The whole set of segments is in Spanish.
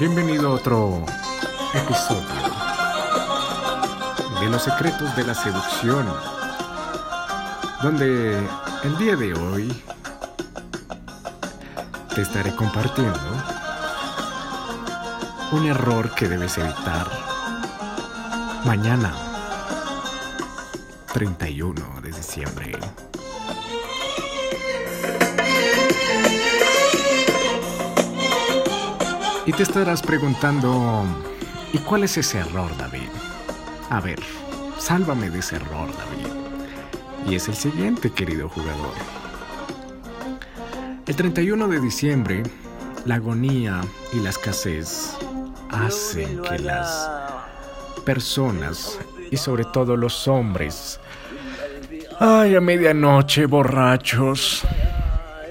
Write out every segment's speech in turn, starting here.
Bienvenido a otro episodio de los secretos de la seducción, donde el día de hoy te estaré compartiendo un error que debes evitar mañana, 31 de diciembre. Te estarás preguntando, ¿y cuál es ese error, David? A ver, sálvame de ese error, David. Y es el siguiente, querido jugador. El 31 de diciembre, la agonía y la escasez hacen que las personas, y sobre todo los hombres, ay, a medianoche borrachos,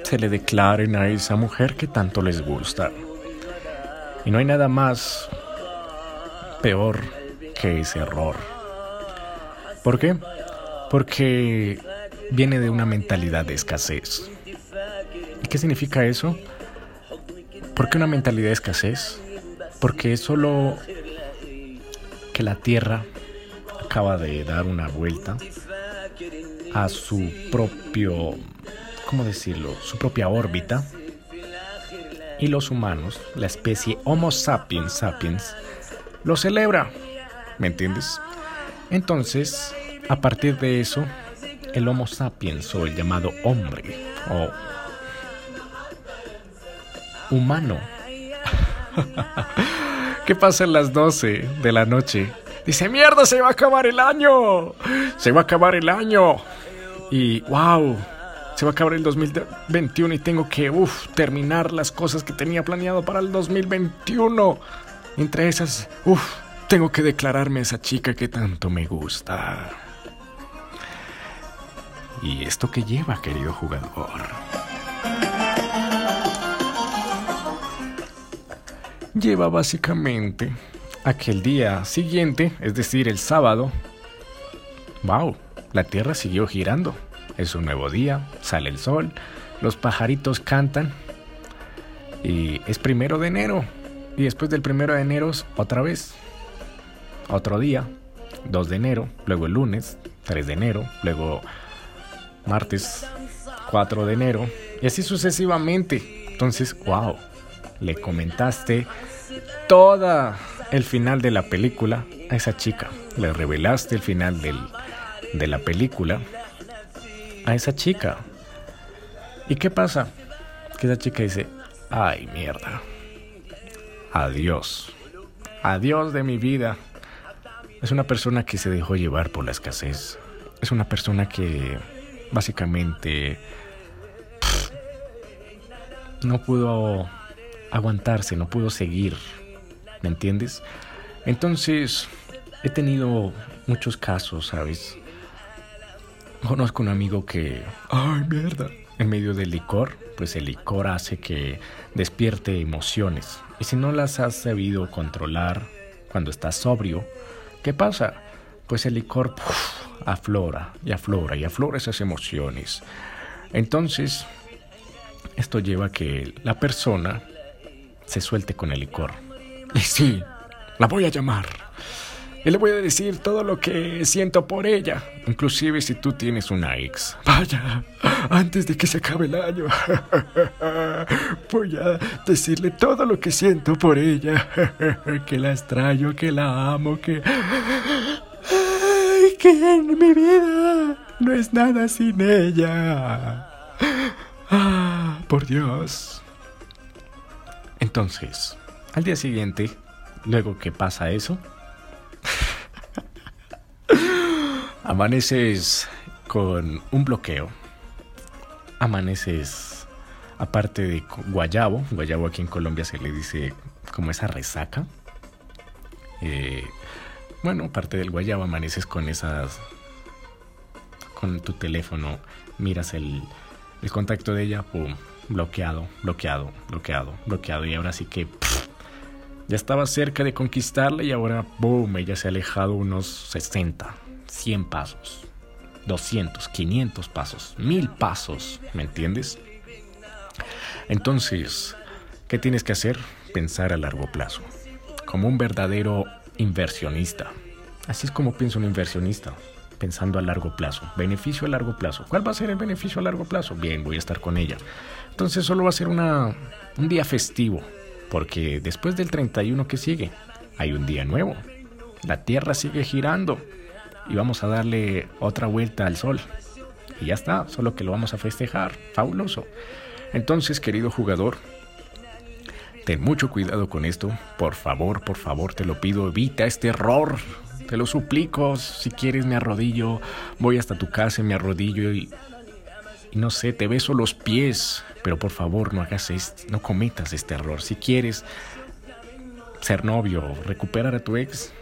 se le declaren a esa mujer que tanto les gusta. Y no hay nada más peor que ese error. ¿Por qué? Porque viene de una mentalidad de escasez. ¿Y qué significa eso? ¿Por qué una mentalidad de escasez? Porque es solo que la Tierra acaba de dar una vuelta a su propio, ¿cómo decirlo? Su propia órbita y los humanos, la especie Homo sapiens sapiens, lo celebra. ¿Me entiendes? Entonces, a partir de eso, el Homo sapiens o el llamado hombre o humano. ¿Qué pasa en las 12 de la noche? Dice, mierda, se va a acabar el año. Se va a acabar el año. Y, wow, se va a acabar el 2021 y tengo que uf, terminar las cosas que tenía planeado para el 2021. Entre esas, uff, tengo que declararme a esa chica que tanto me gusta. ¿Y esto qué lleva, querido jugador? Lleva básicamente a que el día siguiente, es decir, el sábado, wow, la Tierra siguió girando. Es un nuevo día, sale el sol, los pajaritos cantan y es primero de enero. Y después del primero de enero, otra vez, otro día, 2 de enero, luego el lunes, 3 de enero, luego martes, 4 de enero, y así sucesivamente. Entonces, wow, le comentaste toda el final de la película a esa chica. Le revelaste el final del, de la película a esa chica. ¿Y qué pasa? Que esa chica dice, ay mierda. Adiós. Adiós de mi vida. Es una persona que se dejó llevar por la escasez. Es una persona que básicamente no pudo aguantarse, no pudo seguir. ¿Me entiendes? Entonces, he tenido muchos casos, ¿sabes? Conozco un amigo que, ay mierda, en medio del licor, pues el licor hace que despierte emociones. Y si no las has sabido controlar cuando estás sobrio, ¿qué pasa? Pues el licor aflora y aflora y aflora esas emociones. Entonces, esto lleva a que la persona se suelte con el licor. Y sí, la voy a llamar. Y le voy a decir todo lo que siento por ella. Inclusive si tú tienes una ex. Vaya, antes de que se acabe el año. Voy a decirle todo lo que siento por ella. Que la extraño, que la amo, que... Ay, que en mi vida no es nada sin ella. Ah, por Dios. Entonces, al día siguiente, luego que pasa eso, Amaneces con un bloqueo. Amaneces, aparte de guayabo, guayabo aquí en Colombia se le dice como esa resaca. Eh, bueno, aparte del guayabo, amaneces con esas. con tu teléfono, miras el, el contacto de ella, pum, bloqueado, bloqueado, bloqueado, bloqueado. Y ahora sí que Ya estaba cerca de conquistarla y ahora, boom, ella se ha alejado unos 60, 100 pasos, 200, 500 pasos, 1000 pasos, ¿me entiendes? Entonces, ¿qué tienes que hacer? Pensar a largo plazo, como un verdadero inversionista. Así es como piensa un inversionista, pensando a largo plazo. Beneficio a largo plazo. ¿Cuál va a ser el beneficio a largo plazo? Bien, voy a estar con ella. Entonces solo va a ser una, un día festivo, porque después del 31 que sigue, hay un día nuevo. La Tierra sigue girando y vamos a darle otra vuelta al Sol. Y ya está, solo que lo vamos a festejar. Fabuloso. Entonces, querido jugador, ten mucho cuidado con esto. Por favor, por favor, te lo pido, evita este error. Te lo suplico, si quieres me arrodillo, voy hasta tu casa, me arrodillo y, y no sé, te beso los pies, pero por favor no hagas esto, no cometas este error. Si quieres ser novio, recuperar a tu ex,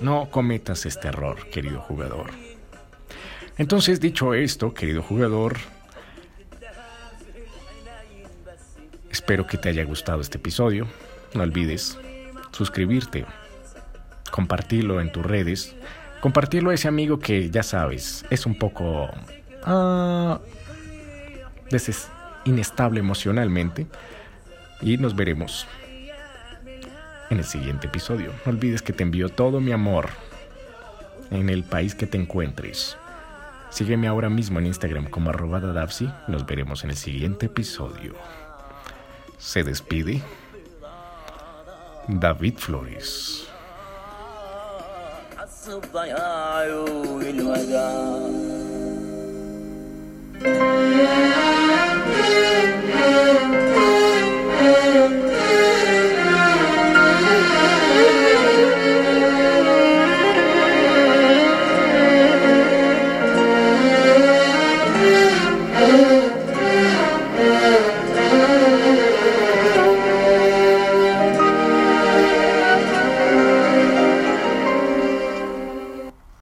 no cometas este error, querido jugador. Entonces, dicho esto, querido jugador, espero que te haya gustado este episodio. No olvides suscribirte, compartirlo en tus redes, compartirlo a ese amigo que ya sabes, es un poco uh, inestable emocionalmente. Y nos veremos en el siguiente episodio. No olvides que te envío todo mi amor en el país que te encuentres. Sígueme ahora mismo en Instagram como arroba. Nos veremos en el siguiente episodio. Se despide David Flores.